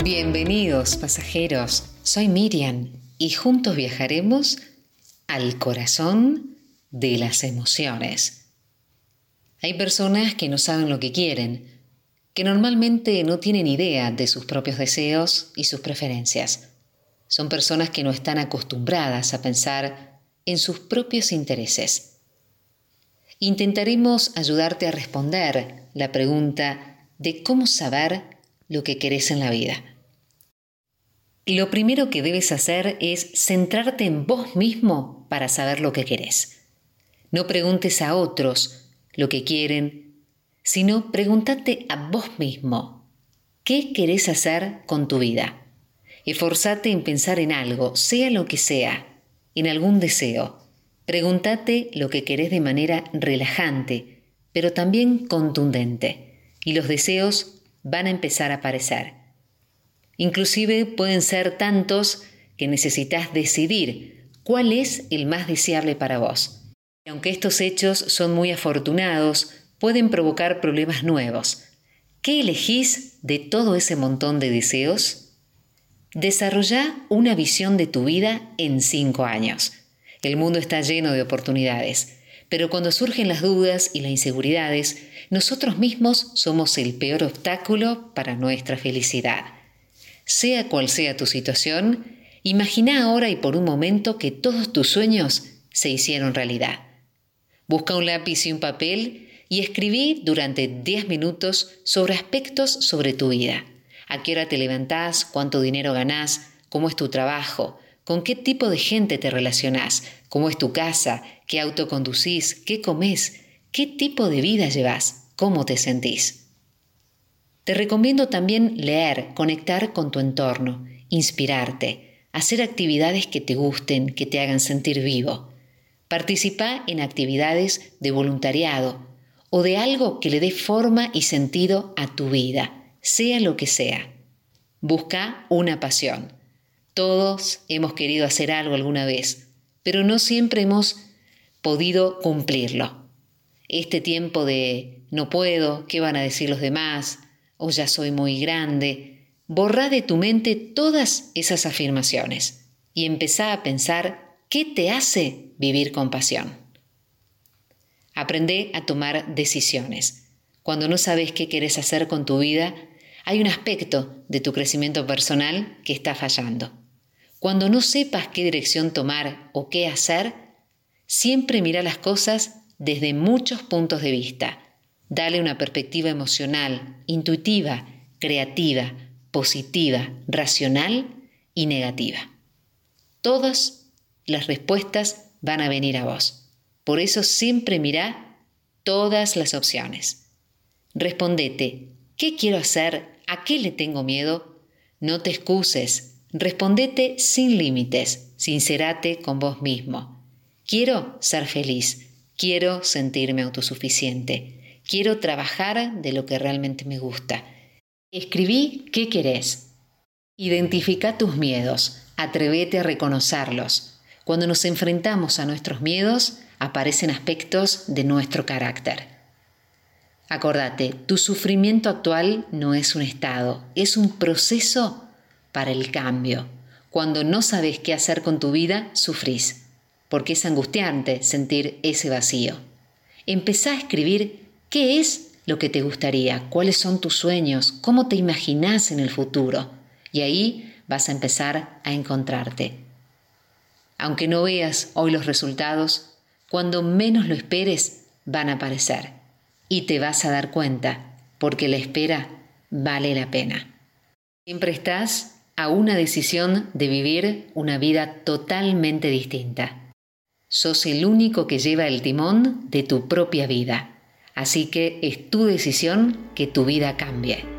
amigos pasajeros, soy Miriam y juntos viajaremos al corazón de las emociones. Hay personas que no saben lo que quieren, que normalmente no tienen idea de sus propios deseos y sus preferencias. Son personas que no están acostumbradas a pensar en sus propios intereses. Intentaremos ayudarte a responder la pregunta de cómo saber lo que querés en la vida. Lo primero que debes hacer es centrarte en vos mismo para saber lo que querés. No preguntes a otros lo que quieren, sino pregúntate a vos mismo, ¿qué querés hacer con tu vida? Esforzate en pensar en algo, sea lo que sea, en algún deseo. Pregúntate lo que querés de manera relajante, pero también contundente, y los deseos van a empezar a aparecer. Inclusive pueden ser tantos que necesitas decidir cuál es el más deseable para vos. Y aunque estos hechos son muy afortunados, pueden provocar problemas nuevos. ¿Qué elegís de todo ese montón de deseos? Desarrolla una visión de tu vida en cinco años. El mundo está lleno de oportunidades, pero cuando surgen las dudas y las inseguridades, nosotros mismos somos el peor obstáculo para nuestra felicidad. Sea cual sea tu situación, imagina ahora y por un momento que todos tus sueños se hicieron realidad. Busca un lápiz y un papel y escribí durante 10 minutos sobre aspectos sobre tu vida. ¿A qué hora te levantás? ¿Cuánto dinero ganás? ¿Cómo es tu trabajo? ¿Con qué tipo de gente te relacionás? ¿Cómo es tu casa? ¿Qué auto conducís? ¿Qué comes? ¿Qué tipo de vida llevas? ¿Cómo te sentís? Te recomiendo también leer, conectar con tu entorno, inspirarte, hacer actividades que te gusten, que te hagan sentir vivo. Participa en actividades de voluntariado o de algo que le dé forma y sentido a tu vida, sea lo que sea. Busca una pasión. Todos hemos querido hacer algo alguna vez, pero no siempre hemos podido cumplirlo. Este tiempo de no puedo, ¿qué van a decir los demás? o ya soy muy grande, borra de tu mente todas esas afirmaciones y empezá a pensar qué te hace vivir con pasión. Aprende a tomar decisiones. Cuando no sabes qué quieres hacer con tu vida, hay un aspecto de tu crecimiento personal que está fallando. Cuando no sepas qué dirección tomar o qué hacer, siempre mira las cosas desde muchos puntos de vista Dale una perspectiva emocional, intuitiva, creativa, positiva, racional y negativa. Todas las respuestas van a venir a vos. Por eso siempre mirá todas las opciones. Respondete, ¿qué quiero hacer? ¿A qué le tengo miedo? No te excuses. Respondete sin límites. Sincerate con vos mismo. Quiero ser feliz. Quiero sentirme autosuficiente. Quiero trabajar de lo que realmente me gusta. Escribí qué querés. Identifica tus miedos. Atrévete a reconocerlos. Cuando nos enfrentamos a nuestros miedos, aparecen aspectos de nuestro carácter. Acordate, tu sufrimiento actual no es un estado, es un proceso para el cambio. Cuando no sabes qué hacer con tu vida, sufrís, porque es angustiante sentir ese vacío. Empezá a escribir ¿Qué es lo que te gustaría? ¿Cuáles son tus sueños? ¿Cómo te imaginas en el futuro? Y ahí vas a empezar a encontrarte. Aunque no veas hoy los resultados, cuando menos lo esperes van a aparecer y te vas a dar cuenta porque la espera vale la pena. Siempre estás a una decisión de vivir una vida totalmente distinta. Sos el único que lleva el timón de tu propia vida. Así que es tu decisión que tu vida cambie.